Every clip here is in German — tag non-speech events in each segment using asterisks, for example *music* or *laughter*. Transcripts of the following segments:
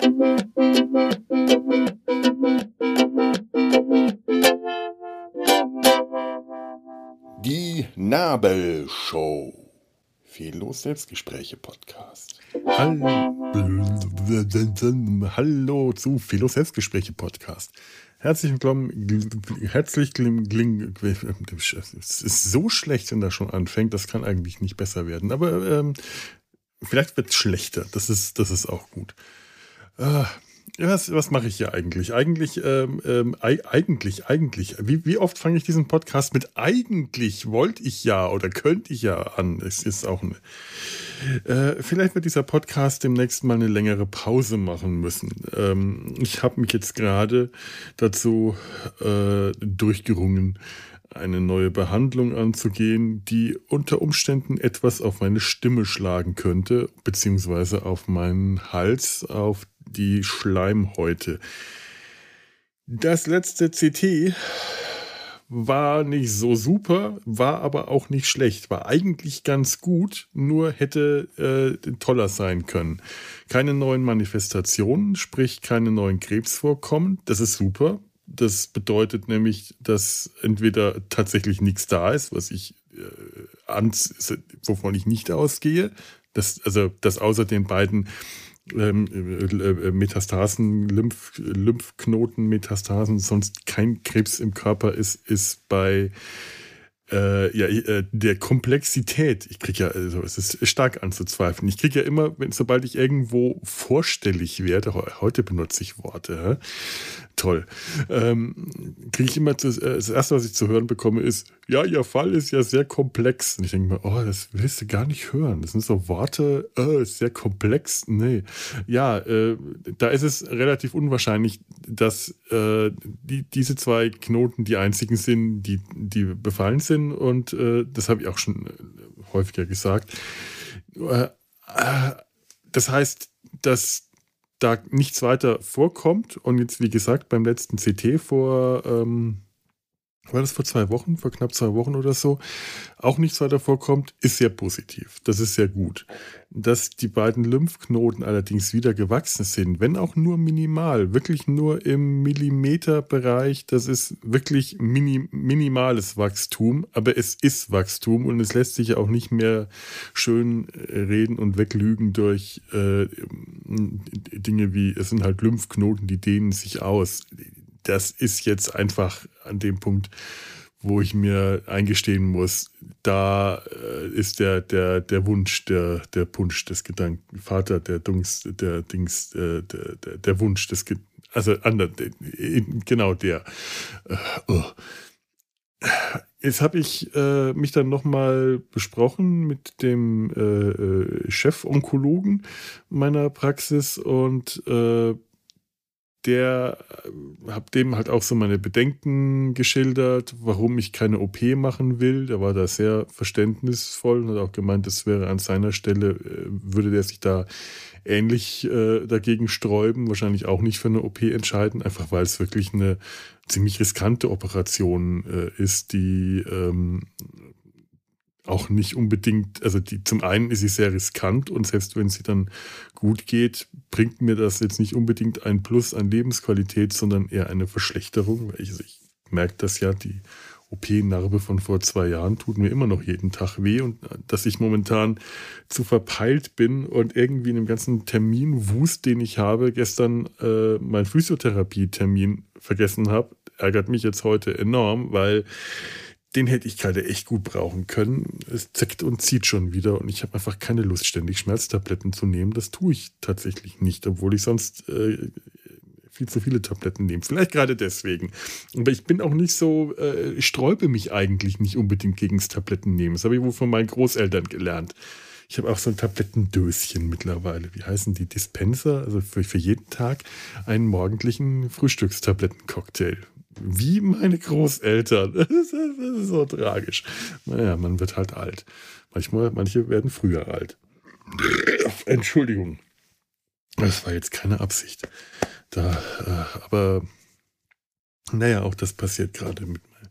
Die Nabelshow. Fehllos Selbstgespräche Podcast. Hallo, zu Fehllos Selbstgespräche Podcast. Herzlich willkommen, herzlich kling, es ist so schlecht, wenn das schon anfängt, das kann eigentlich nicht besser werden, aber ähm, vielleicht wird es schlechter, das ist, das ist auch gut. Äh, was, was mache ich hier eigentlich? Eigentlich, ähm, ähm, eigentlich, eigentlich. Wie, wie oft fange ich diesen Podcast mit eigentlich wollte ich ja oder könnte ich ja an? Es ist auch eine. Äh, vielleicht wird dieser Podcast demnächst mal eine längere Pause machen müssen. Ähm, ich habe mich jetzt gerade dazu äh, durchgerungen, eine neue Behandlung anzugehen, die unter Umständen etwas auf meine Stimme schlagen könnte, beziehungsweise auf meinen Hals, auf die Schleimhäute. Das letzte CT war nicht so super, war aber auch nicht schlecht, war eigentlich ganz gut, nur hätte äh, toller sein können. Keine neuen Manifestationen, sprich keine neuen Krebsvorkommen, das ist super. Das bedeutet nämlich, dass entweder tatsächlich nichts da ist, was ich äh, wovon ich nicht ausgehe, dass, also dass außer den beiden ähm, äh, Metastasen, Lymph, Lymphknoten-Metastasen, sonst kein Krebs im Körper ist, ist bei äh, ja, äh, der Komplexität, ich kriege ja, also es ist stark anzuzweifeln. Ich kriege ja immer, wenn, sobald ich irgendwo vorstellig werde, heute benutze ich Worte, toll, ähm, kriege ich immer zu, äh, das erste, was ich zu hören bekomme, ist, ja, ihr Fall ist ja sehr komplex. Und ich denke mir, oh, das willst du gar nicht hören. Das sind so Worte, äh, ist sehr komplex. Nee. Ja, äh, da ist es relativ unwahrscheinlich, dass äh, die, diese zwei Knoten die einzigen sind, die, die befallen sind. Und äh, das habe ich auch schon häufiger gesagt. Das heißt, dass da nichts weiter vorkommt und jetzt, wie gesagt, beim letzten CT vor ähm, war das vor zwei Wochen, vor knapp zwei Wochen oder so, auch nichts weiter vorkommt, ist sehr positiv. Das ist sehr gut. Dass die beiden Lymphknoten allerdings wieder gewachsen sind, wenn auch nur minimal, wirklich nur im Millimeterbereich, das ist wirklich mini, minimales Wachstum, aber es ist Wachstum und es lässt sich auch nicht mehr schön äh, reden und weglügen durch äh, Dinge wie, es sind halt Lymphknoten, die dehnen sich aus das ist jetzt einfach an dem Punkt, wo ich mir eingestehen muss, da äh, ist der, der, der Wunsch, der, der Punsch des Gedanken, Vater der Dungs, der Dings, äh, der, der, der Wunsch des Gedanken, also ander, genau der. Äh, oh. Jetzt habe ich äh, mich dann nochmal besprochen mit dem äh, äh, Chefonkologen meiner Praxis und äh, der äh, habe dem halt auch so meine Bedenken geschildert, warum ich keine OP machen will. Der war da sehr verständnisvoll und hat auch gemeint, es wäre an seiner Stelle, äh, würde der sich da ähnlich äh, dagegen sträuben, wahrscheinlich auch nicht für eine OP entscheiden, einfach weil es wirklich eine ziemlich riskante Operation äh, ist, die ähm, auch nicht unbedingt, also die, zum einen ist sie sehr riskant und selbst wenn sie dann gut geht, bringt mir das jetzt nicht unbedingt ein Plus an Lebensqualität, sondern eher eine Verschlechterung, weil ich, also ich merke das ja, die OP-Narbe von vor zwei Jahren tut mir immer noch jeden Tag weh und dass ich momentan zu verpeilt bin und irgendwie in dem ganzen Terminwust, den ich habe, gestern äh, meinen Physiotherapie-Termin vergessen habe, ärgert mich jetzt heute enorm, weil den hätte ich gerade echt gut brauchen können. Es zickt und zieht schon wieder und ich habe einfach keine Lust, ständig Schmerztabletten zu nehmen. Das tue ich tatsächlich nicht, obwohl ich sonst äh, viel zu viele Tabletten nehme. Vielleicht gerade deswegen. Aber ich bin auch nicht so, äh, ich sträube mich eigentlich nicht unbedingt gegen das Tablettennehmen. Das habe ich wohl von meinen Großeltern gelernt. Ich habe auch so ein Tablettendöschen mittlerweile. Wie heißen die? Dispenser? Also für, für jeden Tag einen morgendlichen Frühstückstablettencocktail wie meine Großeltern. *laughs* Das ist, so tragisch. Naja, man wird halt alt. Manchmal, manche werden früher alt. *laughs* Entschuldigung. Das war jetzt keine Absicht. Da, äh, aber naja, auch das passiert gerade mit mir.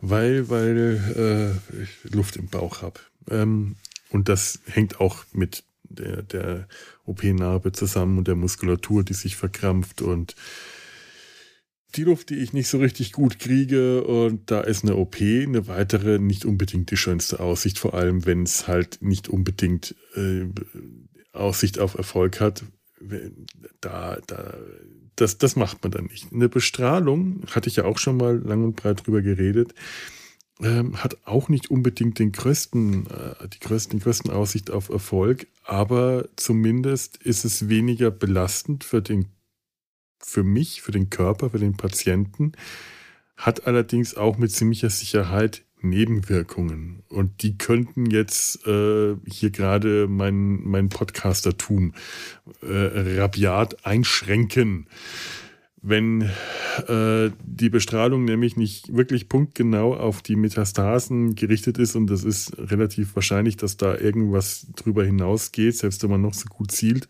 Weil, weil äh, ich Luft im Bauch habe. Ähm, und das hängt auch mit der, der OP-Narbe zusammen und der Muskulatur, die sich verkrampft und die Luft, die ich nicht so richtig gut kriege und da ist eine OP, eine weitere, nicht unbedingt die schönste Aussicht, vor allem wenn es halt nicht unbedingt äh, Aussicht auf Erfolg hat. Da, da, das, das macht man dann nicht. Eine Bestrahlung, hatte ich ja auch schon mal lang und breit drüber geredet, ähm, hat auch nicht unbedingt den größten, äh, die größten, größten Aussicht auf Erfolg, aber zumindest ist es weniger belastend für den, für mich, für den Körper, für den Patienten, hat allerdings auch mit ziemlicher Sicherheit Nebenwirkungen. Und die könnten jetzt äh, hier gerade mein, mein Podcastertum äh, rabiat einschränken. Wenn äh, die Bestrahlung nämlich nicht wirklich punktgenau auf die Metastasen gerichtet ist, und das ist relativ wahrscheinlich, dass da irgendwas drüber hinausgeht, selbst wenn man noch so gut zielt,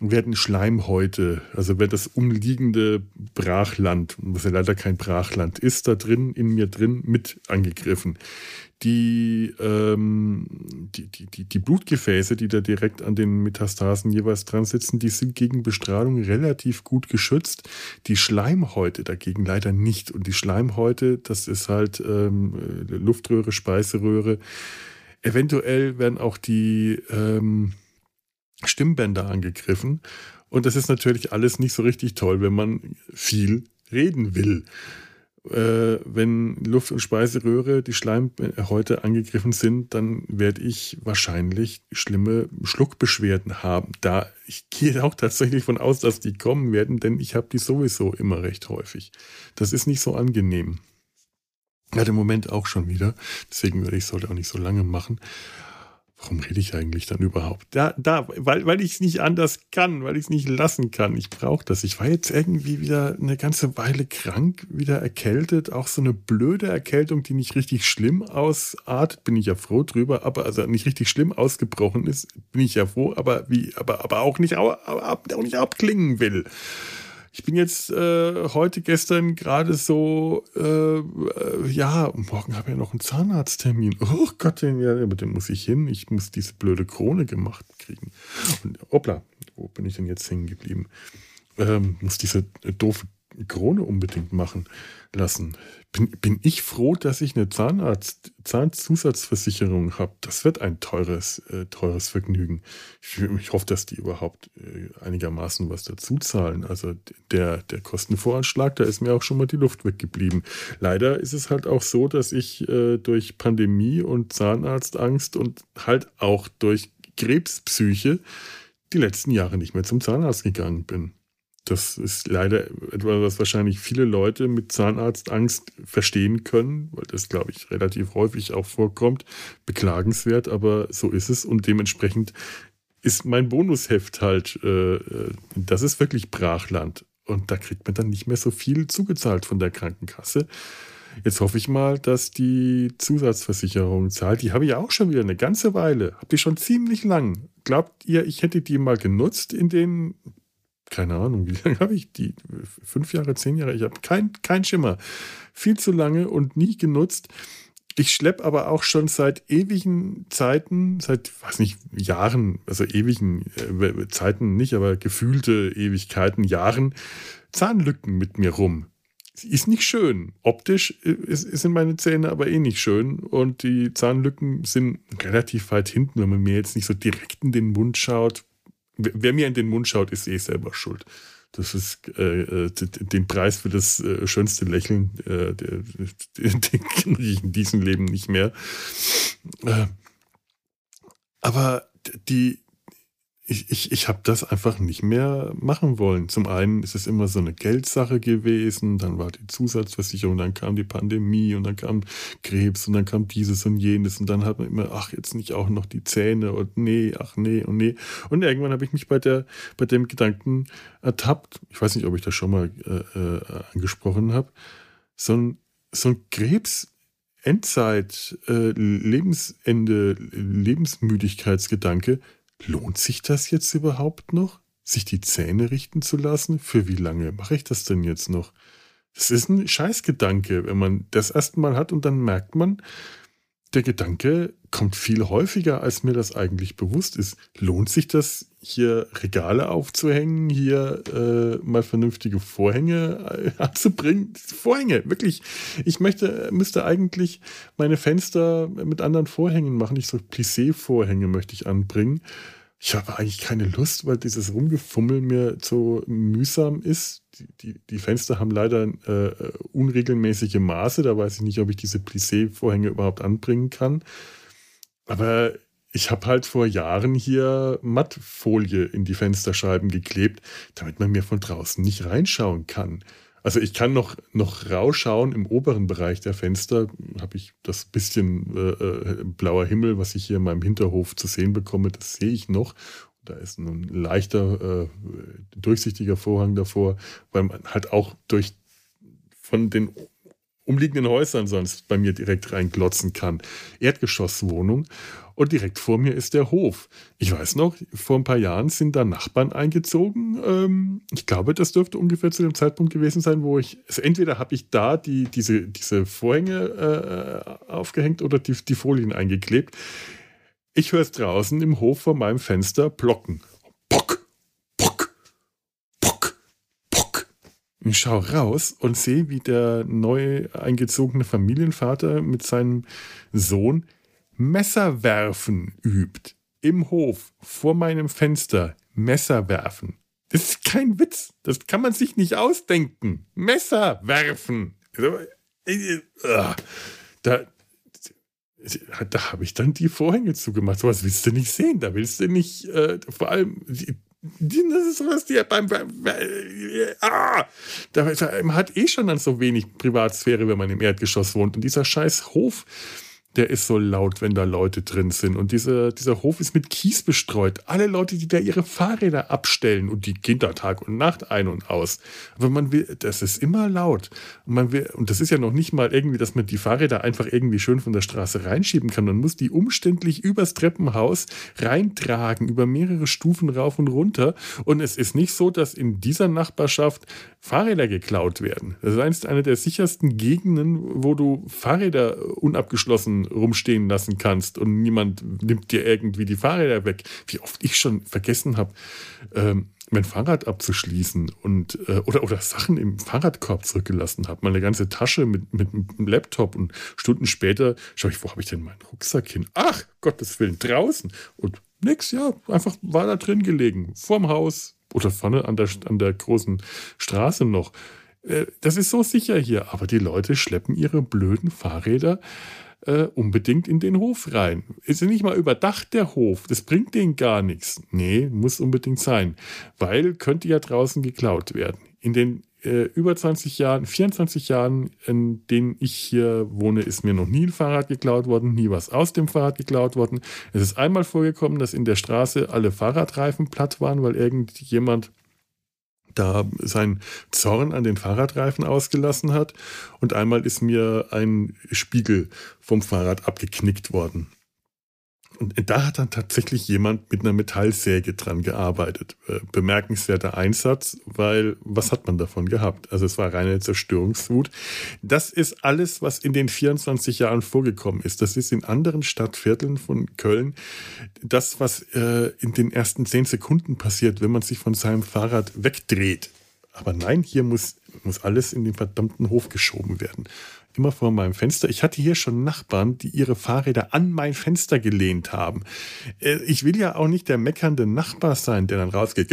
werden Schleimhäute, also wird das umliegende Brachland, was ja leider kein Brachland ist, da drin, in mir drin, mit angegriffen. Die, ähm, die, die, die, die Blutgefäße, die da direkt an den Metastasen jeweils dran sitzen, die sind gegen Bestrahlung relativ gut geschützt. Die Schleimhäute dagegen leider nicht. Und die Schleimhäute, das ist halt ähm, Luftröhre, Speiseröhre. Eventuell werden auch die ähm, Stimmbänder angegriffen. Und das ist natürlich alles nicht so richtig toll, wenn man viel reden will. Äh, wenn Luft- und Speiseröhre, die Schleimhäute angegriffen sind, dann werde ich wahrscheinlich schlimme Schluckbeschwerden haben. Da ich gehe *laughs* auch tatsächlich von aus, dass die kommen werden, denn ich habe die sowieso immer recht häufig. Das ist nicht so angenehm. Ja, im Moment auch schon wieder. Deswegen würde ich es heute auch nicht so lange machen. Warum rede ich eigentlich dann überhaupt? Da, da, weil, weil ich es nicht anders kann, weil ich es nicht lassen kann. Ich brauche das. Ich war jetzt irgendwie wieder eine ganze Weile krank, wieder erkältet. Auch so eine blöde Erkältung, die nicht richtig schlimm ausartet, bin ich ja froh drüber, aber also nicht richtig schlimm ausgebrochen ist, bin ich ja froh, aber wie, aber, aber auch nicht, aber, auch nicht abklingen will. Ich bin jetzt äh, heute, gestern gerade so, äh, äh, ja, morgen habe ich ja noch einen Zahnarzttermin. Oh Gott, den, ja, aber den muss ich hin. Ich muss diese blöde Krone gemacht kriegen. Und hoppla, wo bin ich denn jetzt hängen geblieben? Ähm, muss diese doofe Krone unbedingt machen lassen. Bin, bin ich froh, dass ich eine Zahnarzt, Zahnzusatzversicherung habe. Das wird ein teures, äh, teures Vergnügen. Ich, ich, hoffe, dass die überhaupt äh, einigermaßen was dazu zahlen. Also der, der Kostenvoranschlag, da ist mir auch schon mal die Luft weggeblieben. Leider ist es halt auch so, dass ich äh, durch Pandemie und Zahnarztangst und halt auch durch Krebspsyche die letzten Jahre nicht mehr zum Zahnarzt gegangen bin. Das ist leider etwas, was wahrscheinlich viele Leute mit Zahnarztangst verstehen können, weil das, glaube ich, relativ häufig auch vorkommt. Beklagenswert, aber so ist es und dementsprechend ist mein Bonusheft halt, äh, äh, das ist wirklich Brachland. Und da kriegt man dann nicht mehr so viel zugezahlt von der Krankenkasse. Jetzt hoffe ich mal, dass die Zusatzversicherung zahlt. Die habe ich auch schon wieder eine ganze Weile. Habe ich schon ziemlich lang. Glaubt ihr, ich hätte die mal genutzt in den keine Ahnung, wie *laughs* lange habe ich die? Fünf Jahre, zehn Jahre? Ich habe kein, kein Schimmer. Viel zu lange und nie genutzt. Ich schleppe aber auch schon seit ewigen Zeiten, seit, weiß nicht, Jahren, also ewigen äh, Zeiten nicht, aber gefühlte Ewigkeiten, Jahren, Zahnlücken mit mir rum. Ist nicht schön. Optisch äh, sind meine Zähne aber eh nicht schön. Und die Zahnlücken sind relativ weit hinten, wenn man mir jetzt nicht so direkt in den Mund schaut wer mir in den Mund schaut, ist eh selber schuld. Das ist äh, äh den Preis für das äh, schönste Lächeln, äh, *laughs* den, kriege ich in diesem Leben nicht mehr. Äh, aber die, ich, ich, ich habe das einfach nicht mehr machen wollen. Zum einen ist es immer so eine Geldsache gewesen, dann war die Zusatzversicherung, dann kam die Pandemie und dann kam Krebs und dann kam dieses und jenes und dann hat man immer, ach, jetzt nicht auch noch die Zähne und nee, ach nee und nee. Und irgendwann habe ich mich bei, der, bei dem Gedanken ertappt, ich weiß nicht, ob ich das schon mal äh, äh, angesprochen habe, so ein, so ein Krebs. Endzeit, äh, Lebensende, Lebensmüdigkeitsgedanke, lohnt sich das jetzt überhaupt noch, sich die Zähne richten zu lassen? Für wie lange mache ich das denn jetzt noch? Das ist ein Scheißgedanke, wenn man das erstmal hat und dann merkt man, der Gedanke, kommt viel häufiger, als mir das eigentlich bewusst ist. Lohnt sich das, hier Regale aufzuhängen, hier äh, mal vernünftige Vorhänge äh, *laughs* anzubringen? Vorhänge, wirklich. Ich möchte, müsste eigentlich meine Fenster mit anderen Vorhängen machen. Ich so Plissé-Vorhänge möchte ich anbringen. Ich habe eigentlich keine Lust, weil dieses Rumgefummel mir zu mühsam ist. Die, die, die Fenster haben leider äh, unregelmäßige Maße. Da weiß ich nicht, ob ich diese Plissé-Vorhänge überhaupt anbringen kann. Aber ich habe halt vor Jahren hier Mattfolie in die Fensterscheiben geklebt, damit man mir von draußen nicht reinschauen kann. Also ich kann noch, noch rausschauen im oberen Bereich der Fenster, habe ich das bisschen äh, äh, blauer Himmel, was ich hier in meinem Hinterhof zu sehen bekomme, das sehe ich noch. Da ist ein leichter, äh, durchsichtiger Vorhang davor, weil man halt auch durch von den umliegenden Häusern sonst bei mir direkt reinglotzen kann. Erdgeschosswohnung. Und direkt vor mir ist der Hof. Ich weiß noch, vor ein paar Jahren sind da Nachbarn eingezogen. Ähm, ich glaube, das dürfte ungefähr zu dem Zeitpunkt gewesen sein, wo ich, also entweder habe ich da die, diese, diese Vorhänge äh, aufgehängt oder die, die Folien eingeklebt. Ich höre es draußen im Hof vor meinem Fenster plocken. Ich schaue raus und sehe, wie der neu eingezogene Familienvater mit seinem Sohn Messer werfen übt. Im Hof, vor meinem Fenster, Messer werfen. Das ist kein Witz. Das kann man sich nicht ausdenken. Messer werfen. Da, da habe ich dann die Vorhänge zugemacht. So was willst du nicht sehen. Da willst du nicht, äh, vor allem, das ist sowas, die beim, beim ah, da, man hat eh schon dann so wenig Privatsphäre, wenn man im Erdgeschoss wohnt. Und dieser scheiß Hof, der ist so laut, wenn da Leute drin sind. Und dieser, dieser Hof ist mit Kies bestreut. Alle Leute, die da ihre Fahrräder abstellen und die da Tag und Nacht ein und aus. Aber man will, das ist immer laut. Und man will, und das ist ja noch nicht mal irgendwie, dass man die Fahrräder einfach irgendwie schön von der Straße reinschieben kann. Man muss die umständlich übers Treppenhaus reintragen, über mehrere Stufen rauf und runter. Und es ist nicht so, dass in dieser Nachbarschaft Fahrräder geklaut werden. Das ist eine der sichersten Gegenden, wo du Fahrräder unabgeschlossen rumstehen lassen kannst und niemand nimmt dir irgendwie die Fahrräder weg. Wie oft ich schon vergessen habe, ähm, mein Fahrrad abzuschließen und äh, oder, oder Sachen im Fahrradkorb zurückgelassen habe. Meine ganze Tasche mit, mit einem Laptop und Stunden später schaue ich, wo habe ich denn meinen Rucksack hin? Ach, Gottes Willen, draußen. Und nix, ja, einfach war da drin gelegen. Vorm Haus oder vorne an der, an der großen Straße noch. Äh, das ist so sicher hier, aber die Leute schleppen ihre blöden Fahrräder äh, unbedingt in den Hof rein. Ist ja nicht mal überdacht, der Hof. Das bringt denen gar nichts. Nee, muss unbedingt sein. Weil könnte ja draußen geklaut werden. In den äh, über 20 Jahren, 24 Jahren, in denen ich hier wohne, ist mir noch nie ein Fahrrad geklaut worden, nie was aus dem Fahrrad geklaut worden. Es ist einmal vorgekommen, dass in der Straße alle Fahrradreifen platt waren, weil irgendjemand da seinen Zorn an den Fahrradreifen ausgelassen hat. Und einmal ist mir ein Spiegel vom Fahrrad abgeknickt worden. Und da hat dann tatsächlich jemand mit einer Metallsäge dran gearbeitet. Äh, bemerkenswerter Einsatz, weil was hat man davon gehabt? Also es war reine Zerstörungswut. Das ist alles, was in den 24 Jahren vorgekommen ist. Das ist in anderen Stadtvierteln von Köln das, was äh, in den ersten zehn Sekunden passiert, wenn man sich von seinem Fahrrad wegdreht. Aber nein, hier muss, muss alles in den verdammten Hof geschoben werden immer vor meinem Fenster. Ich hatte hier schon Nachbarn, die ihre Fahrräder an mein Fenster gelehnt haben. Äh, ich will ja auch nicht der meckernde Nachbar sein, der dann rausgeht,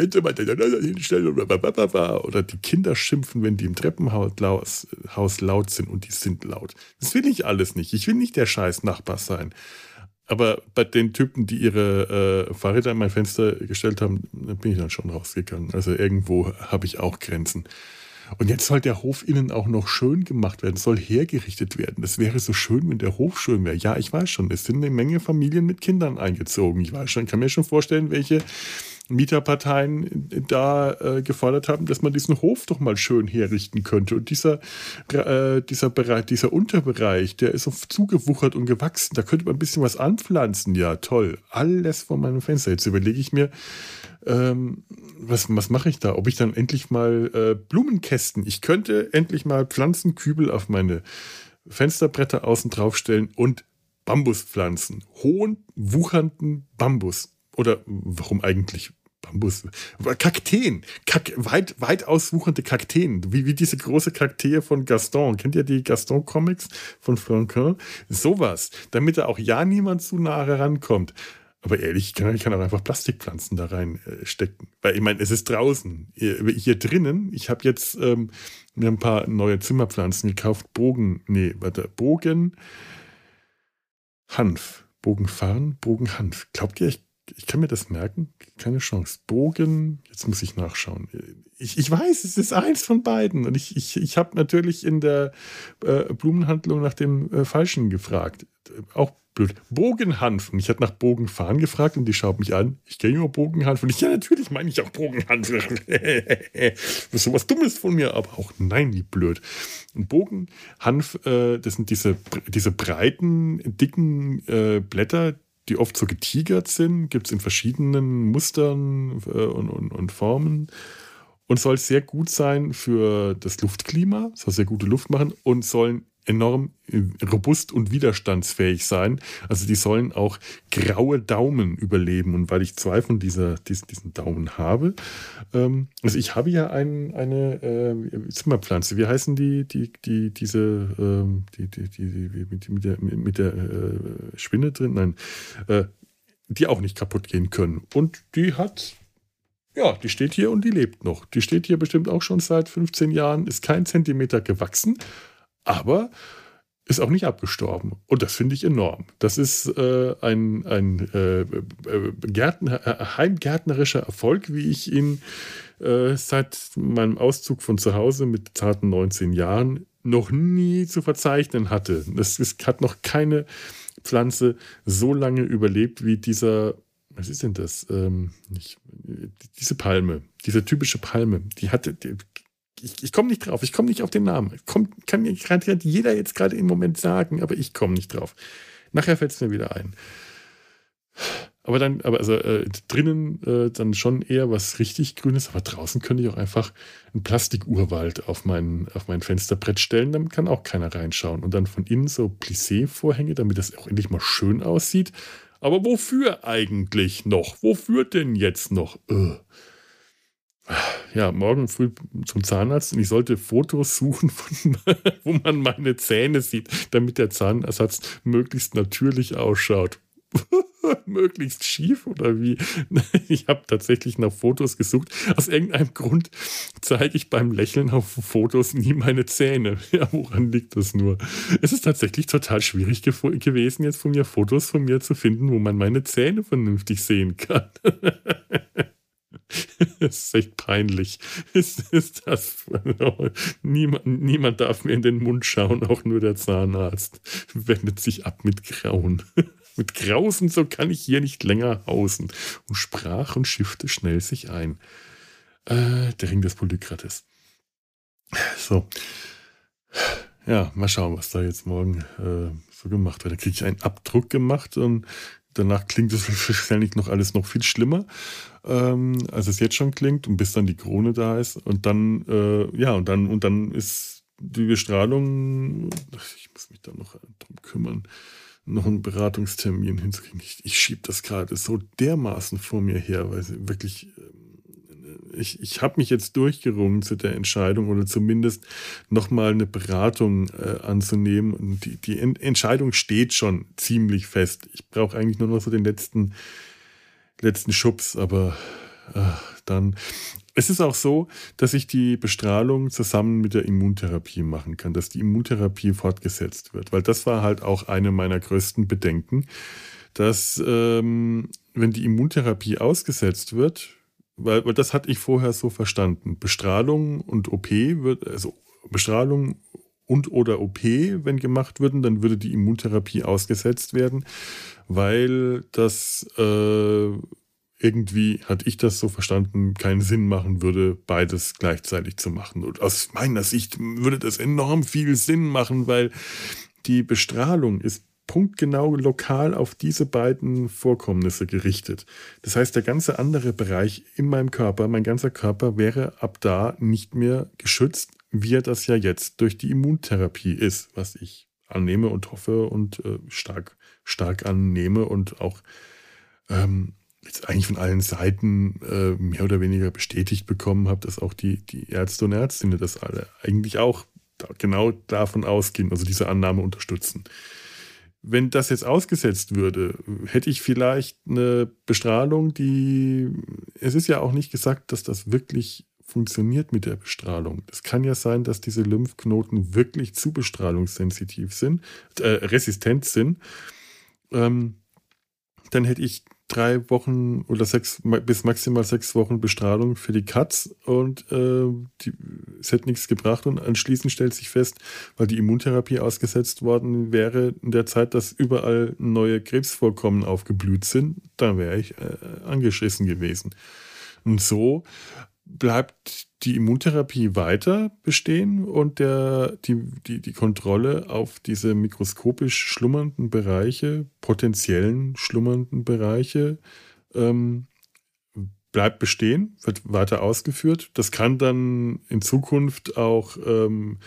oder die Kinder schimpfen, wenn die im Treppenhaus laut sind und die sind laut. Das will ich alles nicht. Ich will nicht der scheiß Nachbar sein. Aber bei den Typen, die ihre äh, Fahrräder an mein Fenster gestellt haben, bin ich dann schon rausgegangen. Also irgendwo habe ich auch Grenzen. Und jetzt soll der Hof innen auch noch schön gemacht werden, soll hergerichtet werden. Das wäre so schön, wenn der Hof schön wäre. Ja, ich weiß schon, es sind eine Menge Familien mit Kindern eingezogen. Ich weiß schon, kann mir schon vorstellen, welche Mieterparteien da äh, gefordert haben, dass man diesen Hof doch mal schön herrichten könnte. Und dieser, äh, dieser Bereich, dieser Unterbereich, der ist so zugewuchert und gewachsen. Da könnte man ein bisschen was anpflanzen. Ja, toll. Alles vor meinem Fenster. Jetzt überlege ich mir, ähm, was, was mache ich da? Ob ich dann endlich mal äh, Blumenkästen, ich könnte endlich mal Pflanzenkübel auf meine Fensterbretter außen drauf stellen und Bambuspflanzen, hohen, wuchernden Bambus. Oder warum eigentlich Bambus? Kakteen, Kak weit, weit auswuchernde Kakteen, wie, wie diese große Kaktee von Gaston. Kennt ihr die Gaston-Comics von Franquin? Sowas, damit da auch ja niemand zu nah herankommt. Aber ehrlich, ich kann, ich kann auch einfach Plastikpflanzen da reinstecken. Äh, Weil ich meine, es ist draußen. Hier, hier drinnen, ich habe jetzt ähm, mir ein paar neue Zimmerpflanzen gekauft. Bogen, nee, warte, Bogen, Hanf. Bogenfarn, Bogenhanf. Glaubt ihr, ich, ich kann mir das merken? Keine Chance. Bogen, jetzt muss ich nachschauen. Ich, ich weiß, es ist eins von beiden. Und ich, ich, ich habe natürlich in der äh, Blumenhandlung nach dem äh, Falschen gefragt. Auch blöd. Bogenhanf. Und ich hatte nach Bogenfahren gefragt und die schaut mich an. Ich kenne nur Bogenhanf. Und ich, ja, natürlich meine ich auch Bogenhanf. *laughs* das ist sowas Dummes von mir, aber auch nein, wie blöd. Und Bogenhanf, äh, das sind diese, diese breiten, dicken äh, Blätter, die oft so getigert sind. Gibt es in verschiedenen Mustern äh, und, und, und Formen und soll sehr gut sein für das Luftklima, soll sehr gute Luft machen und sollen enorm äh, robust und widerstandsfähig sein. Also die sollen auch graue Daumen überleben. Und weil ich zwei von dieser, diesen Daumen habe, ähm, also ich habe ja ein, eine äh, Zimmerpflanze. Wie heißen die, die, die, diese, ähm, die, die, die, die, mit, mit der, mit der äh, Spinne drin? Nein, äh, die auch nicht kaputt gehen können. Und die hat ja, die steht hier und die lebt noch. Die steht hier bestimmt auch schon seit 15 Jahren, ist kein Zentimeter gewachsen, aber ist auch nicht abgestorben. Und das finde ich enorm. Das ist äh, ein, ein äh, äh Gärtner, äh, heimgärtnerischer Erfolg, wie ich ihn äh, seit meinem Auszug von zu Hause mit zarten 19 Jahren noch nie zu verzeichnen hatte. Es, es hat noch keine Pflanze so lange überlebt wie dieser, was ist denn das? Ähm, nicht, diese Palme, diese typische Palme, die hatte, die, ich, ich komme nicht drauf, ich komme nicht auf den Namen. Kommt, kann mir gerade jeder jetzt gerade im Moment sagen, aber ich komme nicht drauf. Nachher fällt es mir wieder ein. Aber dann, aber also äh, drinnen äh, dann schon eher was richtig Grünes, aber draußen könnte ich auch einfach einen Plastikurwald auf mein, auf mein Fensterbrett stellen, damit kann auch keiner reinschauen. Und dann von innen so Plissé-Vorhänge, damit das auch endlich mal schön aussieht. Aber wofür eigentlich noch? Wofür denn jetzt noch? Ugh. Ja, morgen früh zum Zahnarzt und ich sollte Fotos suchen, *laughs* von, wo man meine Zähne sieht, damit der Zahnersatz möglichst natürlich ausschaut. *laughs* möglichst schief oder wie? *laughs* Ich habe tatsächlich nach Fotos gesucht. Aus irgendeinem Grund zeige ich beim Lächeln auf Fotos nie meine Zähne. Ja, woran liegt das nur? Es ist tatsächlich total schwierig gewesen, jetzt von mir Fotos von mir zu finden, wo man meine Zähne vernünftig sehen kann. *laughs* Es ist echt peinlich. *laughs* Ist, ist das? *laughs* Niemand, niemand darf mir in den Mund schauen, auch nur der Zahnarzt. Wendet sich ab mit Grauen. Mit Grausen, so kann ich hier nicht länger hausen. Und sprach und schiffte schnell sich ein. Äh, der Ring des Polykrates. So. Ja, mal schauen, was da jetzt morgen äh, so gemacht wird. Da kriege ich einen Abdruck gemacht und danach klingt es *laughs* wahrscheinlich noch alles noch viel schlimmer, ähm, als es jetzt schon klingt und bis dann die Krone da ist. Und dann, äh, ja, und dann, und dann ist die Bestrahlung, ich muss mich da noch drum kümmern, noch einen Beratungstermin hinzukriegen. Ich, ich schiebe das gerade so dermaßen vor mir her, weil wirklich ähm, ich, ich habe mich jetzt durchgerungen zu der Entscheidung oder zumindest nochmal eine Beratung äh, anzunehmen. Und die, die Entscheidung steht schon ziemlich fest. Ich brauche eigentlich nur noch so den letzten, letzten Schubs, aber äh, dann. Es ist auch so, dass ich die Bestrahlung zusammen mit der Immuntherapie machen kann, dass die Immuntherapie fortgesetzt wird, weil das war halt auch eine meiner größten Bedenken, dass ähm, wenn die Immuntherapie ausgesetzt wird, weil, weil das hatte ich vorher so verstanden. Bestrahlung und OP wird, also Bestrahlung und oder OP, wenn gemacht würden, dann würde die Immuntherapie ausgesetzt werden, weil das äh, irgendwie, hatte ich das so verstanden, keinen Sinn machen würde, beides gleichzeitig zu machen. Und aus meiner Sicht würde das enorm viel Sinn machen, weil die Bestrahlung ist punktgenau lokal auf diese beiden Vorkommnisse gerichtet. Das heißt, der ganze andere Bereich in meinem Körper, mein ganzer Körper wäre ab da nicht mehr geschützt, wie er das ja jetzt durch die Immuntherapie ist, was ich annehme und hoffe und äh, stark stark annehme und auch ähm, jetzt eigentlich von allen Seiten äh, mehr oder weniger bestätigt bekommen habe, dass auch die, die Ärzte und Ärztinnen das alle eigentlich auch genau davon ausgehen, also diese Annahme unterstützen. Wenn das jetzt ausgesetzt würde, hätte ich vielleicht eine Bestrahlung, die, es ist ja auch nicht gesagt, dass das wirklich funktioniert mit der Bestrahlung. Es kann ja sein, dass diese Lymphknoten wirklich zu bestrahlungssensitiv sind, äh, resistent sind. Ähm, dann hätte ich drei Wochen oder sechs bis maximal sechs Wochen Bestrahlung für die Katz und äh, die, es hätte nichts gebracht und anschließend stellt sich fest, weil die Immuntherapie ausgesetzt worden wäre, in der Zeit, dass überall neue Krebsvorkommen aufgeblüht sind, da wäre ich äh, angeschissen gewesen. Und so bleibt die Immuntherapie weiter bestehen und der, die, die, die Kontrolle auf diese mikroskopisch schlummernden Bereiche, potenziellen schlummernden Bereiche, ähm, bleibt bestehen, wird weiter ausgeführt. Das kann dann in Zukunft auch ähm,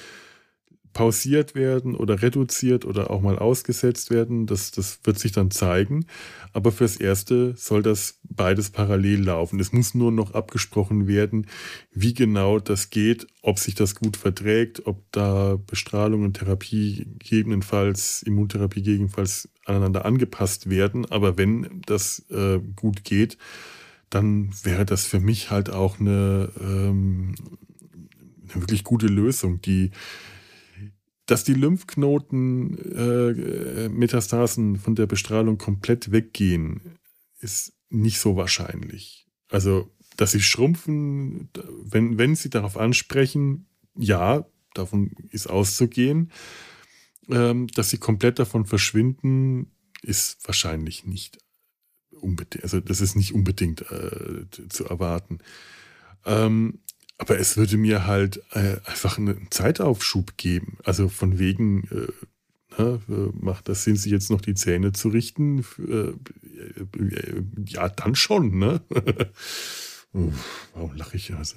pausiert werden oder reduziert oder auch mal ausgesetzt werden. Das, das wird sich dann zeigen. Aber fürs Erste soll das beides parallel laufen. Es muss nur noch abgesprochen werden, wie genau das geht, ob sich das gut verträgt, ob da Bestrahlung und Therapie gegebenenfalls, Immuntherapie gegebenenfalls aneinander angepasst werden. Aber wenn das äh, gut geht, dann wäre das für mich halt auch eine, ähm, eine wirklich gute Lösung, die dass die Lymphknoten äh, Metastasen von der Bestrahlung komplett weggehen, ist nicht so wahrscheinlich. Also, dass sie schrumpfen, wenn, wenn sie darauf ansprechen, ja, davon ist auszugehen. Ähm, dass sie komplett davon verschwinden, ist wahrscheinlich nicht unbedingt, also das ist nicht unbedingt äh, zu erwarten. Ähm, aber es würde mir halt äh, einfach einen Zeitaufschub geben. Also von wegen, äh, na, äh, macht das Sinn, sich jetzt noch die Zähne zu richten? Äh, äh, ja, dann schon, ne? *laughs* Warum lache ich? Also,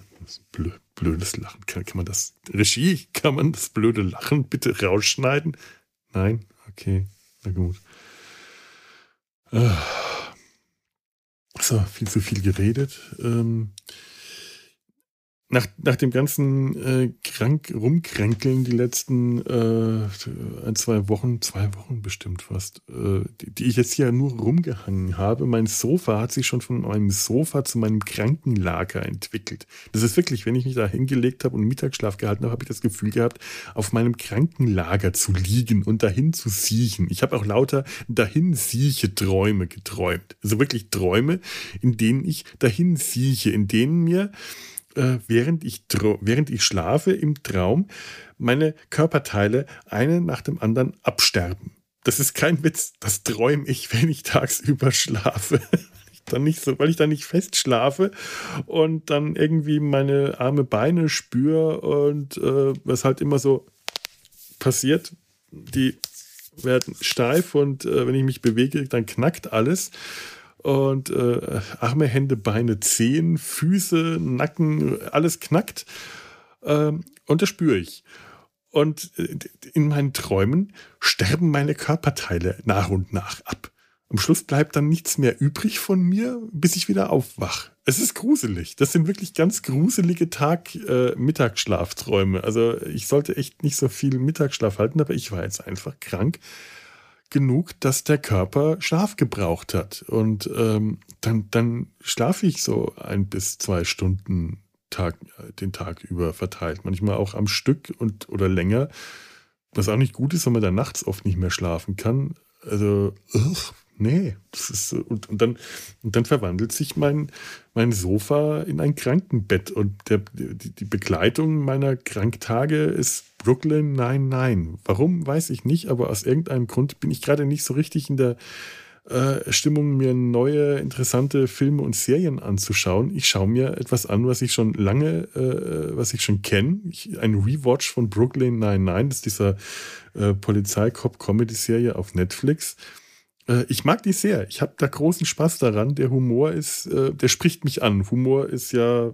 blöd, blödes Lachen. Kann, kann man das, Regie, kann man das blöde Lachen bitte rausschneiden? Nein? Okay, na gut. So, viel zu viel geredet. Ähm, nach, nach dem ganzen äh, krank rumkränkeln die letzten äh, ein, zwei Wochen, zwei Wochen bestimmt fast, äh, die, die, ich jetzt hier nur rumgehangen habe, mein Sofa hat sich schon von meinem Sofa zu meinem Krankenlager entwickelt. Das ist wirklich, wenn ich mich da hingelegt habe und Mittagsschlaf gehalten habe, habe ich das Gefühl gehabt, auf meinem Krankenlager zu liegen und dahin zu siechen. Ich habe auch lauter dahin sieche Träume geträumt. Also wirklich Träume, in denen ich dahin sieche, in denen mir äh, während, ich, während ich schlafe im Traum meine Körperteile eine nach dem anderen absterben. Das ist kein Witz, das träume ich, wenn ich tagsüber schlafe. *laughs* dann nicht so, weil ich dann nicht fest schlafe und dann irgendwie meine arme Beine spüre und äh, was halt immer so passiert, die werden steif und äh, wenn ich mich bewege, dann knackt alles und äh, Arme, Hände, Beine, Zehen, Füße, Nacken, alles knackt. Ähm, und das spüre ich. Und äh, in meinen Träumen sterben meine Körperteile nach und nach ab. Am Schluss bleibt dann nichts mehr übrig von mir, bis ich wieder aufwach. Es ist gruselig. Das sind wirklich ganz gruselige Tag-Mittagsschlafträume. Äh, also ich sollte echt nicht so viel Mittagsschlaf halten, aber ich war jetzt einfach krank genug, dass der Körper Schlaf gebraucht hat. Und ähm, dann, dann schlafe ich so ein bis zwei Stunden Tag, den Tag über verteilt. Manchmal auch am Stück und oder länger. Was auch nicht gut ist, wenn man dann nachts oft nicht mehr schlafen kann. Also, ugh, nee, das ist und, und dann und dann verwandelt sich mein mein Sofa in ein Krankenbett und der, die, die Begleitung meiner Kranktage ist Brooklyn Nein Nein. Warum weiß ich nicht, aber aus irgendeinem Grund bin ich gerade nicht so richtig in der äh, Stimmung, mir neue interessante Filme und Serien anzuschauen. Ich schaue mir etwas an, was ich schon lange, äh, was ich schon kenne. Ein Rewatch von Brooklyn Nein, das ist dieser äh, Polizeikop-Comedy-Serie auf Netflix. Äh, ich mag die sehr. Ich habe da großen Spaß daran. Der Humor ist, äh, der spricht mich an. Humor ist ja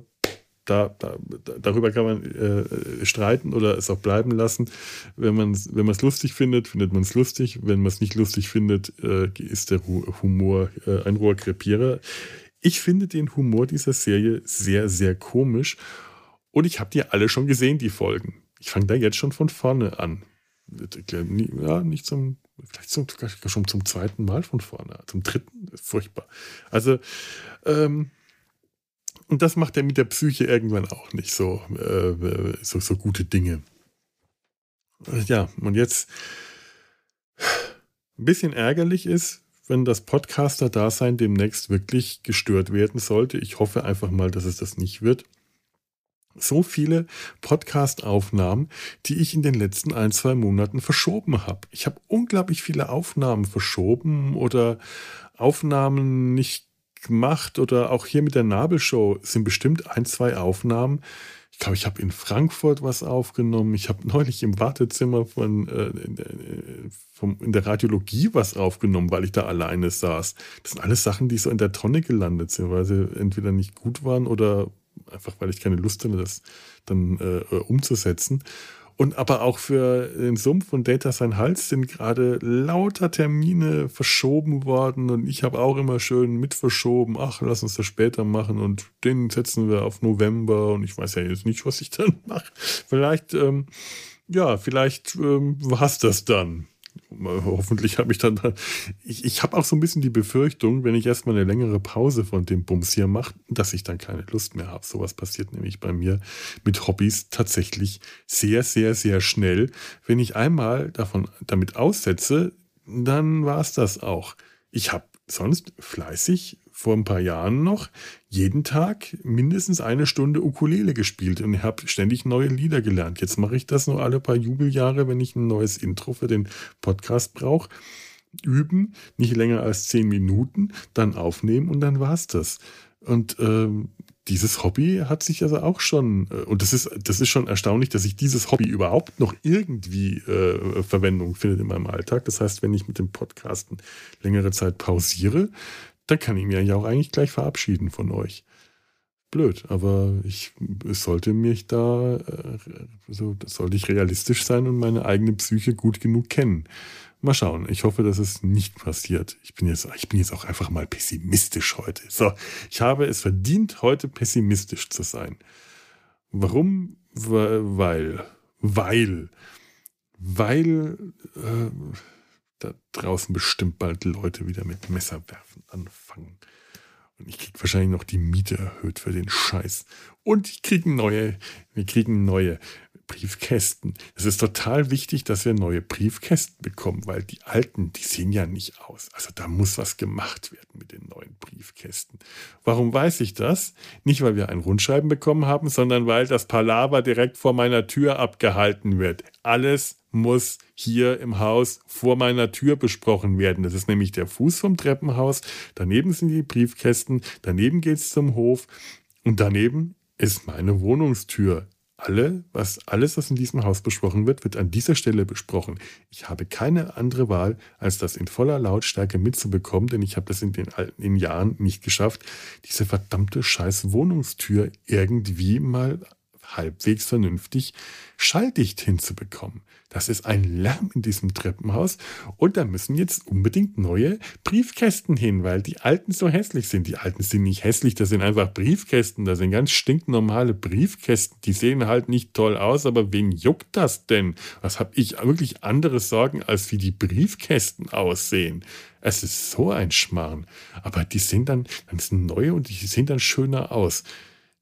da, da, darüber kann man äh, streiten oder es auch bleiben lassen. Wenn man es wenn lustig findet, findet man es lustig. Wenn man es nicht lustig findet, äh, ist der Humor äh, ein Rohrkrepierer. Ich finde den Humor dieser Serie sehr, sehr komisch. Und ich habe die alle schon gesehen, die Folgen. Ich fange da jetzt schon von vorne an. Ja, nicht zum, vielleicht zum, schon zum zweiten Mal von vorne. Zum dritten, furchtbar. Also, ähm, und das macht er mit der Psyche irgendwann auch nicht so, äh, so, so gute Dinge. Ja, und jetzt ein bisschen ärgerlich ist, wenn das Podcaster-Dasein demnächst wirklich gestört werden sollte. Ich hoffe einfach mal, dass es das nicht wird. So viele Podcast-Aufnahmen, die ich in den letzten ein, zwei Monaten verschoben habe. Ich habe unglaublich viele Aufnahmen verschoben oder Aufnahmen nicht gemacht oder auch hier mit der Nabelshow sind bestimmt ein, zwei Aufnahmen. Ich glaube, ich habe in Frankfurt was aufgenommen. Ich habe neulich im Wartezimmer von, äh, vom, in der Radiologie was aufgenommen, weil ich da alleine saß. Das sind alles Sachen, die so in der Tonne gelandet sind, weil sie entweder nicht gut waren oder einfach, weil ich keine Lust hatte, das dann äh, umzusetzen. Und aber auch für den Sumpf und Data sein Hals sind gerade lauter Termine verschoben worden und ich habe auch immer schön mit verschoben. Ach, lass uns das später machen und den setzen wir auf November und ich weiß ja jetzt nicht, was ich dann *laughs* mache. Vielleicht, ähm, ja, vielleicht ähm, war es das dann hoffentlich habe ich dann, ich, ich habe auch so ein bisschen die Befürchtung, wenn ich erstmal eine längere Pause von dem Bums hier mache, dass ich dann keine Lust mehr habe. Sowas passiert nämlich bei mir mit Hobbys tatsächlich sehr, sehr, sehr schnell. Wenn ich einmal davon damit aussetze, dann war es das auch. Ich habe sonst fleißig vor ein paar Jahren noch jeden Tag mindestens eine Stunde Ukulele gespielt und habe ständig neue Lieder gelernt. Jetzt mache ich das nur alle paar Jubeljahre, wenn ich ein neues Intro für den Podcast brauche. Üben, nicht länger als zehn Minuten, dann aufnehmen und dann war's das. Und ähm, dieses Hobby hat sich also auch schon, äh, und das ist, das ist schon erstaunlich, dass ich dieses Hobby überhaupt noch irgendwie äh, Verwendung findet in meinem Alltag. Das heißt, wenn ich mit dem Podcasten längere Zeit pausiere, dann kann ich mir ja auch eigentlich gleich verabschieden von euch. Blöd, aber ich sollte mich da, äh, so, das sollte ich realistisch sein und meine eigene Psyche gut genug kennen. Mal schauen. Ich hoffe, dass es nicht passiert. Ich bin jetzt, ich bin jetzt auch einfach mal pessimistisch heute. So, ich habe es verdient, heute pessimistisch zu sein. Warum? Weil, weil, weil, äh, da draußen bestimmt bald Leute wieder mit Messerwerfen anfangen. Und ich krieg wahrscheinlich noch die Miete erhöht für den Scheiß. Und ich kriege neue, wir kriegen neue Briefkästen. Es ist total wichtig, dass wir neue Briefkästen bekommen, weil die alten, die sehen ja nicht aus. Also da muss was gemacht werden mit den neuen Briefkästen. Warum weiß ich das? Nicht, weil wir ein Rundschreiben bekommen haben, sondern weil das Palaver direkt vor meiner Tür abgehalten wird. Alles muss hier im Haus vor meiner Tür besprochen werden. Das ist nämlich der Fuß vom Treppenhaus. Daneben sind die Briefkästen. Daneben geht es zum Hof. Und daneben ist meine Wohnungstür alle, was, alles, was in diesem Haus besprochen wird, wird an dieser Stelle besprochen. Ich habe keine andere Wahl, als das in voller Lautstärke mitzubekommen, denn ich habe das in den in Jahren nicht geschafft, diese verdammte scheiß Wohnungstür irgendwie mal halbwegs vernünftig schalldicht hinzubekommen. Das ist ein Lärm in diesem Treppenhaus und da müssen jetzt unbedingt neue Briefkästen hin, weil die alten so hässlich sind. Die alten sind nicht hässlich, das sind einfach Briefkästen, das sind ganz stinknormale Briefkästen. Die sehen halt nicht toll aus, aber wen juckt das denn? Was habe ich wirklich andere Sorgen, als wie die Briefkästen aussehen? Es ist so ein Schmarrn. Aber die sind dann, dann sind neue und die sehen dann schöner aus.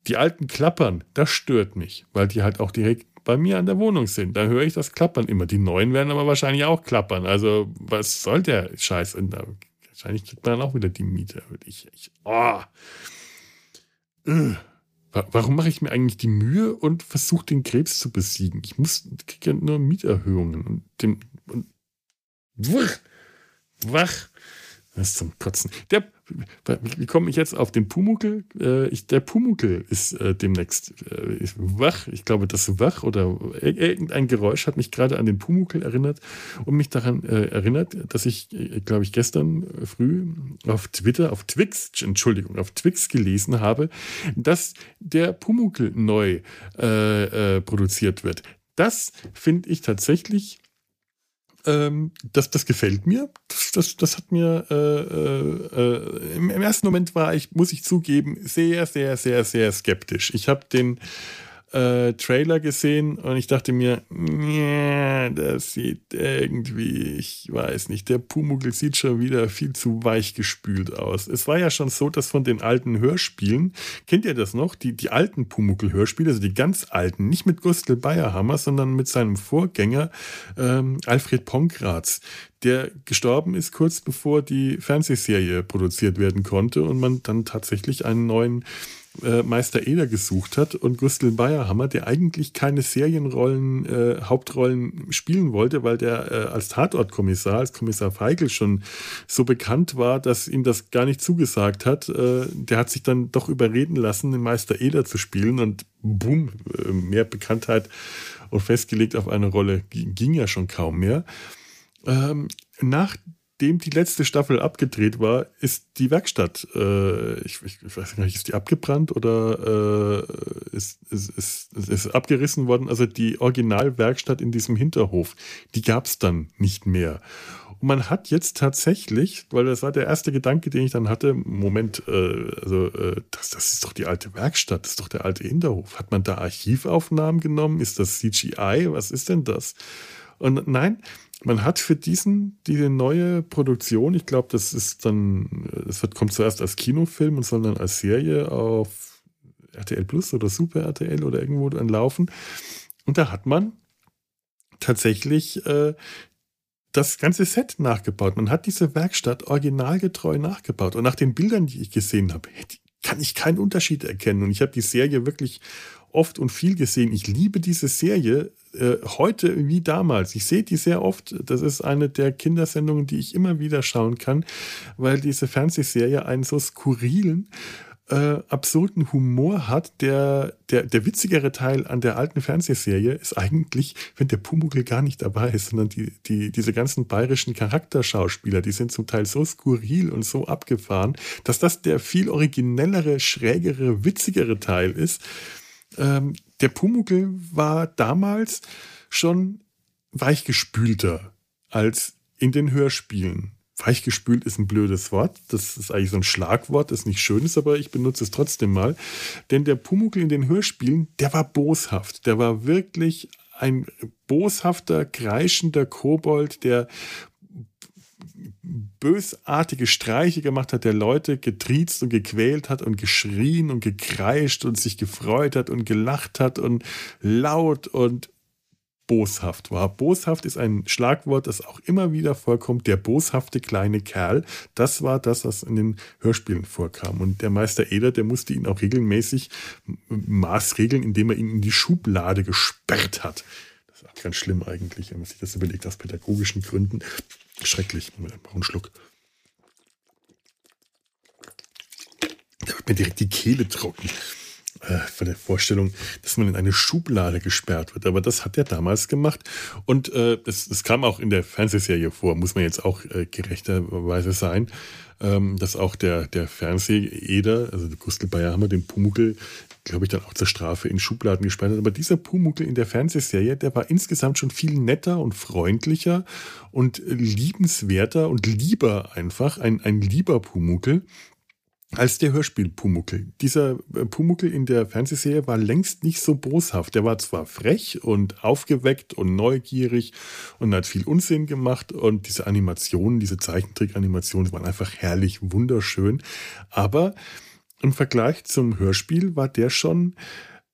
Die alten Klappern, das stört mich, weil die halt auch direkt bei mir an der Wohnung sind. Da höre ich das Klappern immer. Die neuen werden aber wahrscheinlich auch klappern. Also, was soll der Scheiß? Und da, wahrscheinlich kriegt man dann auch wieder die Miete. Ich, ich, oh. Warum mache ich mir eigentlich die Mühe und versuche den Krebs zu besiegen? Ich muss kriege ja nur Mieterhöhungen und dem und wach, wach. Das ist zum Kotzen. Der, wie komme ich jetzt auf den Pumukel? Äh, ich, der Pumukel ist äh, demnächst äh, ist wach. Ich glaube, das Wach oder irgendein Geräusch hat mich gerade an den Pumukel erinnert und mich daran äh, erinnert, dass ich, äh, glaube ich, gestern früh auf Twitter, auf Twix, Entschuldigung, auf Twix gelesen habe, dass der Pumukel neu äh, produziert wird. Das finde ich tatsächlich ähm, das, das gefällt mir. Das, das, das hat mir äh, äh, äh im, im, ersten Moment war ich, muss ich zugeben, sehr, sehr, sehr, sehr skeptisch. Ich habe den äh, Trailer gesehen und ich dachte mir, das sieht irgendwie, ich weiß nicht, der Pumuckl sieht schon wieder viel zu weich gespült aus. Es war ja schon so, dass von den alten Hörspielen, kennt ihr das noch, die, die alten Pumuckl-Hörspiele, also die ganz alten, nicht mit Gustl Bayerhammer, sondern mit seinem Vorgänger ähm, Alfred Ponkratz, der gestorben ist kurz bevor die Fernsehserie produziert werden konnte und man dann tatsächlich einen neuen äh, Meister Eder gesucht hat und Gustl Bayerhammer, der eigentlich keine Serienrollen, äh, Hauptrollen spielen wollte, weil der äh, als Tatortkommissar, als Kommissar Feigl schon so bekannt war, dass ihm das gar nicht zugesagt hat. Äh, der hat sich dann doch überreden lassen, den Meister Eder zu spielen und boom, äh, mehr Bekanntheit und festgelegt auf eine Rolle ging ja schon kaum mehr. Ähm, nach nachdem die letzte Staffel abgedreht war, ist die Werkstatt, äh, ich, ich, weiß nicht, ist die abgebrannt oder äh, ist, ist, ist, ist, abgerissen worden? Also die Originalwerkstatt in diesem Hinterhof, die gab es dann nicht mehr. Und man hat jetzt tatsächlich, weil das war der erste Gedanke, den ich dann hatte, Moment, äh, also äh, das, das ist doch die alte Werkstatt, das ist doch der alte Hinterhof. Hat man da Archivaufnahmen genommen? Ist das CGI? Was ist denn das? Und nein, man hat für diesen, diese neue Produktion, ich glaube, das ist dann, es kommt zuerst als Kinofilm und soll dann als Serie auf RTL Plus oder Super RTL oder irgendwo dann laufen. Und da hat man tatsächlich äh, das ganze Set nachgebaut. Man hat diese Werkstatt originalgetreu nachgebaut. Und nach den Bildern, die ich gesehen habe, kann ich keinen Unterschied erkennen. Und ich habe die Serie wirklich oft und viel gesehen. Ich liebe diese Serie äh, heute wie damals. Ich sehe die sehr oft. Das ist eine der Kindersendungen, die ich immer wieder schauen kann, weil diese Fernsehserie einen so skurrilen, äh, absurden Humor hat. Der, der, der witzigere Teil an der alten Fernsehserie ist eigentlich, wenn der Pumuckl gar nicht dabei ist, sondern die, die, diese ganzen bayerischen Charakterschauspieler, die sind zum Teil so skurril und so abgefahren, dass das der viel originellere, schrägere, witzigere Teil ist ähm, der Pumuckl war damals schon weichgespülter als in den Hörspielen. Weichgespült ist ein blödes Wort. Das ist eigentlich so ein Schlagwort, das nicht schön ist, aber ich benutze es trotzdem mal. Denn der Pumuckl in den Hörspielen, der war boshaft. Der war wirklich ein boshafter, kreischender Kobold, der bösartige Streiche gemacht hat, der Leute getriezt und gequält hat und geschrien und gekreischt und sich gefreut hat und gelacht hat und laut und boshaft war. Boshaft ist ein Schlagwort, das auch immer wieder vorkommt. Der boshafte kleine Kerl, das war das, was in den Hörspielen vorkam. Und der Meister Eder, der musste ihn auch regelmäßig maßregeln, indem er ihn in die Schublade gesperrt hat. Das ist auch ganz schlimm eigentlich, wenn man sich das überlegt, aus pädagogischen Gründen. Schrecklich. Einen Schluck. Da wird mir direkt die Kehle trocken. Äh, von der Vorstellung, dass man in eine Schublade gesperrt wird. Aber das hat er damals gemacht. Und äh, das, das kam auch in der Fernsehserie vor, muss man jetzt auch äh, gerechterweise sein, ähm, dass auch der, der Fernseh-Eder, also Gustl Bayerhammer, den Pumuckl, glaube ich, dann auch zur Strafe in Schubladen gesperrt hat. Aber dieser Pumuckl in der Fernsehserie, der war insgesamt schon viel netter und freundlicher und liebenswerter und lieber einfach, ein, ein lieber Pumuckl als der Hörspiel Pumuckel. Dieser äh, Pumuckel in der Fernsehserie war längst nicht so boshaft. Der war zwar frech und aufgeweckt und neugierig und hat viel Unsinn gemacht und diese Animationen, diese Zeichentrick-Animationen waren einfach herrlich, wunderschön. Aber im Vergleich zum Hörspiel war der schon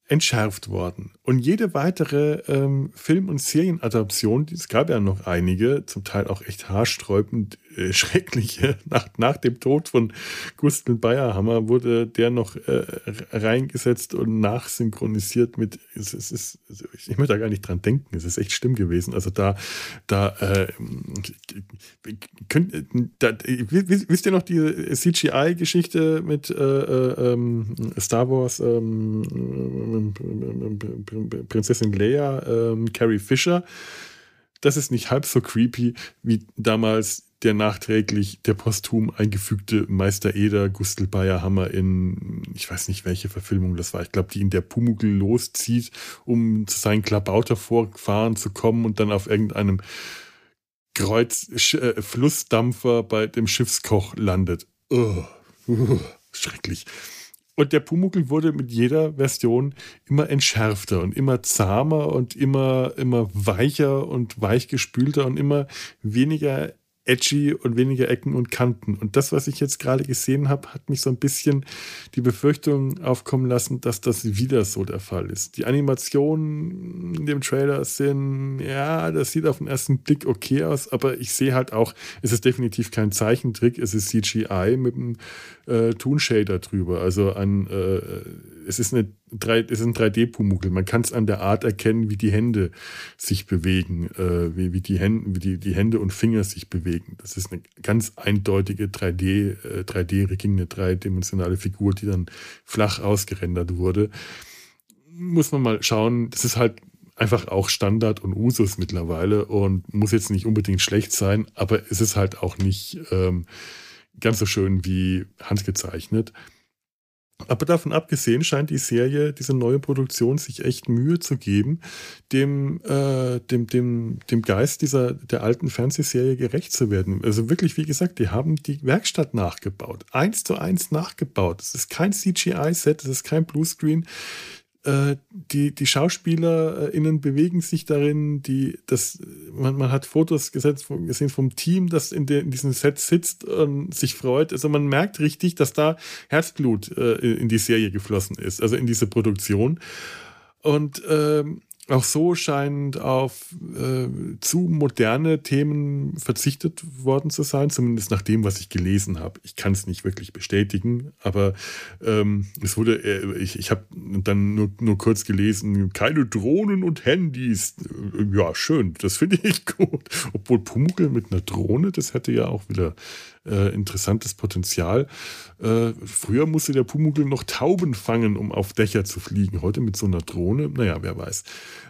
entschärft worden. Und jede weitere ähm, Film- und Serienadaption, es gab ja noch einige, zum Teil auch echt haarsträubend äh, *laughs* schreckliche. Nach, nach dem Tod von Gustl Bayerhammer wurde der noch äh, reingesetzt und nachsynchronisiert mit. Es, es ist, also ich möchte da gar nicht dran denken. Es ist echt schlimm gewesen. Also da, da, äh, könnt, da wisst ihr noch die CGI-Geschichte mit äh, äh, ähm, Star Wars ähm, Prinzessin Leia, ähm, Carrie Fisher? das ist nicht halb so creepy wie damals der nachträglich, der posthum eingefügte Meister Eder Gustl Bayerhammer in, ich weiß nicht welche Verfilmung das war, ich glaube, die in der Pumuckl loszieht, um zu seinen Klabautervorfahren zu kommen und dann auf irgendeinem Kreuz, äh, Flussdampfer bei dem Schiffskoch landet. Oh, uh, schrecklich. Und der Pumuckl wurde mit jeder Version immer entschärfter und immer zahmer und immer, immer weicher und weichgespülter und immer weniger edgy und weniger Ecken und Kanten. Und das, was ich jetzt gerade gesehen habe, hat mich so ein bisschen die Befürchtung aufkommen lassen, dass das wieder so der Fall ist. Die Animationen in dem Trailer sind, ja, das sieht auf den ersten Blick okay aus, aber ich sehe halt auch, es ist definitiv kein Zeichentrick, es ist CGI mit einem äh, Toon Shader drüber. Also ein, äh, es ist eine 3, es ist ein 3D-Pumuckl. Man kann es an der Art erkennen, wie die Hände sich bewegen, äh, wie, wie, die Hände, wie die, die Hände und Finger sich bewegen. Das ist eine ganz eindeutige 3D, äh, 3D-Rigging, eine dreidimensionale Figur, die dann flach ausgerendert wurde. Muss man mal schauen. Das ist halt einfach auch Standard und Usus mittlerweile und muss jetzt nicht unbedingt schlecht sein, aber es ist halt auch nicht ähm, ganz so schön wie handgezeichnet. Aber davon abgesehen scheint die Serie, diese neue Produktion, sich echt Mühe zu geben, dem, äh, dem, dem, dem Geist dieser, der alten Fernsehserie gerecht zu werden. Also wirklich, wie gesagt, die haben die Werkstatt nachgebaut. Eins zu eins nachgebaut. Es ist kein CGI-Set, es ist kein Bluescreen. Äh, die, die SchauspielerInnen bewegen sich darin, die, das, man, man hat Fotos gesetzt, gesehen vom Team, das in, de, in diesem Set sitzt und sich freut. Also man merkt richtig, dass da Herzblut äh, in die Serie geflossen ist, also in diese Produktion. Und ähm, auch so scheint auf äh, zu moderne Themen verzichtet worden zu sein, zumindest nach dem, was ich gelesen habe. Ich kann es nicht wirklich bestätigen, aber ähm, es wurde, äh, ich, ich habe dann nur, nur kurz gelesen, keine Drohnen und Handys. Ja, schön, das finde ich *laughs* gut. Obwohl Pumuckl mit einer Drohne, das hätte ja auch wieder äh, interessantes Potenzial. Äh, früher musste der Pumuckl noch Tauben fangen, um auf Dächer zu fliegen. Heute mit so einer Drohne, naja, wer weiß.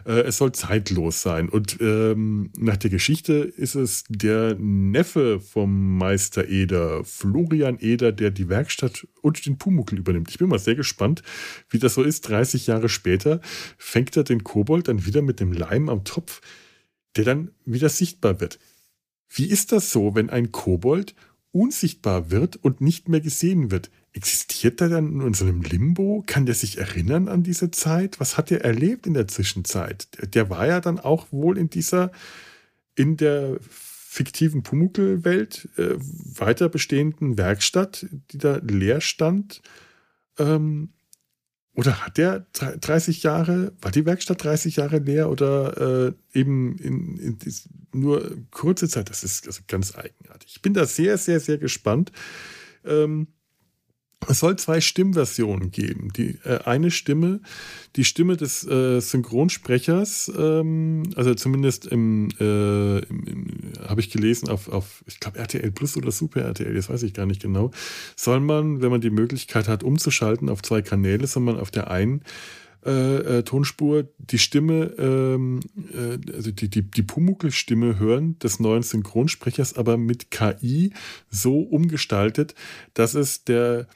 Äh, es soll zeitlos sein. Und ähm, nach der Geschichte ist es der Neffe vom Meister Eder, Florian Eder, der die Werkstatt und den Pumuckl übernimmt. Ich bin mal sehr gespannt, wie das so ist. 30 Jahre später fängt er den Kobold dann wieder mit dem Leim am Topf, der dann wieder sichtbar wird. Wie ist das so, wenn ein Kobold unsichtbar wird und nicht mehr gesehen wird. Existiert er dann in einem Limbo? Kann der sich erinnern an diese Zeit? Was hat er erlebt in der Zwischenzeit? Der war ja dann auch wohl in dieser, in der fiktiven Pumuckl-Welt äh, weiter bestehenden Werkstatt, die da leer stand. Ähm, oder hat der 30 Jahre, war die Werkstatt 30 Jahre leer oder äh, eben in, in, in, nur kurze Zeit? Das ist also ganz eigenartig. Ich bin da sehr, sehr, sehr gespannt. Ähm, es soll zwei Stimmversionen geben. Die äh, eine Stimme, die Stimme des äh, Synchronsprechers, ähm, also zumindest im, äh, im, im habe ich gelesen auf, auf ich glaube RTL Plus oder Super RTL, das weiß ich gar nicht genau, soll man, wenn man die Möglichkeit hat, umzuschalten auf zwei Kanäle, soll man auf der einen äh, äh, Tonspur die Stimme, ähm, äh, also die, die, die Pumuckl-Stimme hören des neuen Synchronsprechers, aber mit KI so umgestaltet, dass es der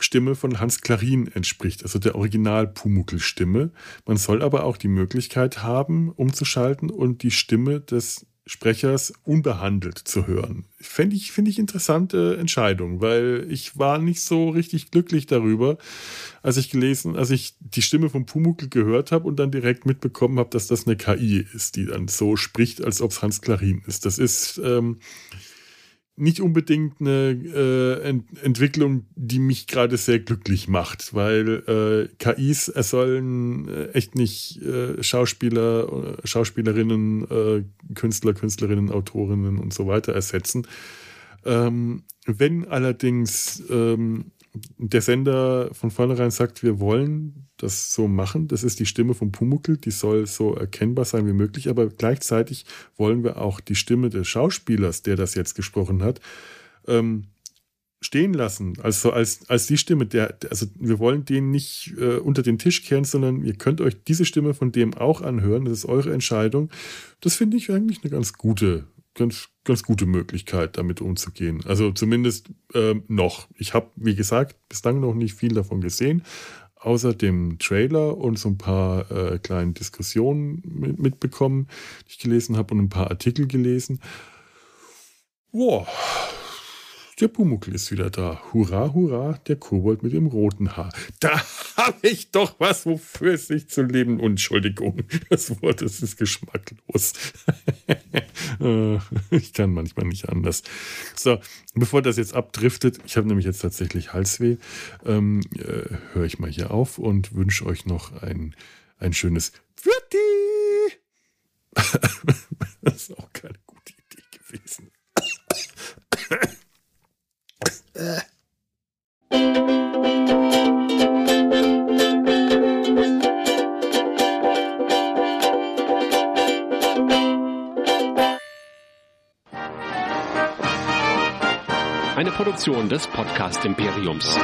Stimme von Hans Klarin entspricht, also der Original-Pumuckl-Stimme. Man soll aber auch die Möglichkeit haben, umzuschalten und die Stimme des Sprechers unbehandelt zu hören. Finde ich, find ich interessante Entscheidung, weil ich war nicht so richtig glücklich darüber, als ich gelesen, als ich die Stimme von Pumuckl gehört habe und dann direkt mitbekommen habe, dass das eine KI ist, die dann so spricht, als ob es Hans Klarin ist. Das ist ähm, nicht unbedingt eine äh, Ent Entwicklung, die mich gerade sehr glücklich macht, weil äh, KIs sollen äh, echt nicht äh, Schauspieler, Schauspielerinnen, äh, Künstler, Künstlerinnen, Autorinnen und so weiter ersetzen. Ähm, wenn allerdings ähm, der Sender von vornherein sagt, wir wollen das so machen, das ist die Stimme von Pumuckl, die soll so erkennbar sein wie möglich, aber gleichzeitig wollen wir auch die Stimme des Schauspielers, der das jetzt gesprochen hat, ähm, stehen lassen, also als, als die Stimme, der, also wir wollen den nicht äh, unter den Tisch kehren, sondern ihr könnt euch diese Stimme von dem auch anhören, das ist eure Entscheidung. Das finde ich eigentlich eine ganz gute, ganz, ganz gute Möglichkeit, damit umzugehen. Also zumindest äh, noch. Ich habe, wie gesagt, bislang noch nicht viel davon gesehen, außer dem Trailer und so ein paar äh, kleinen Diskussionen mit, mitbekommen, die ich gelesen habe und ein paar Artikel gelesen. Boah, der Pumuckl ist wieder da. Hurra, hurra, der Kobold mit dem roten Haar. Da habe ich doch was, wofür es sich zu leben. Entschuldigung, das Wort das ist geschmacklos. *laughs* Ich kann manchmal nicht anders. So, bevor das jetzt abdriftet, ich habe nämlich jetzt tatsächlich Halsweh, ähm, äh, höre ich mal hier auf und wünsche euch noch ein, ein schönes Fürti! *laughs* das ist auch keine gute Idee gewesen. Eine Produktion des Podcast Imperiums.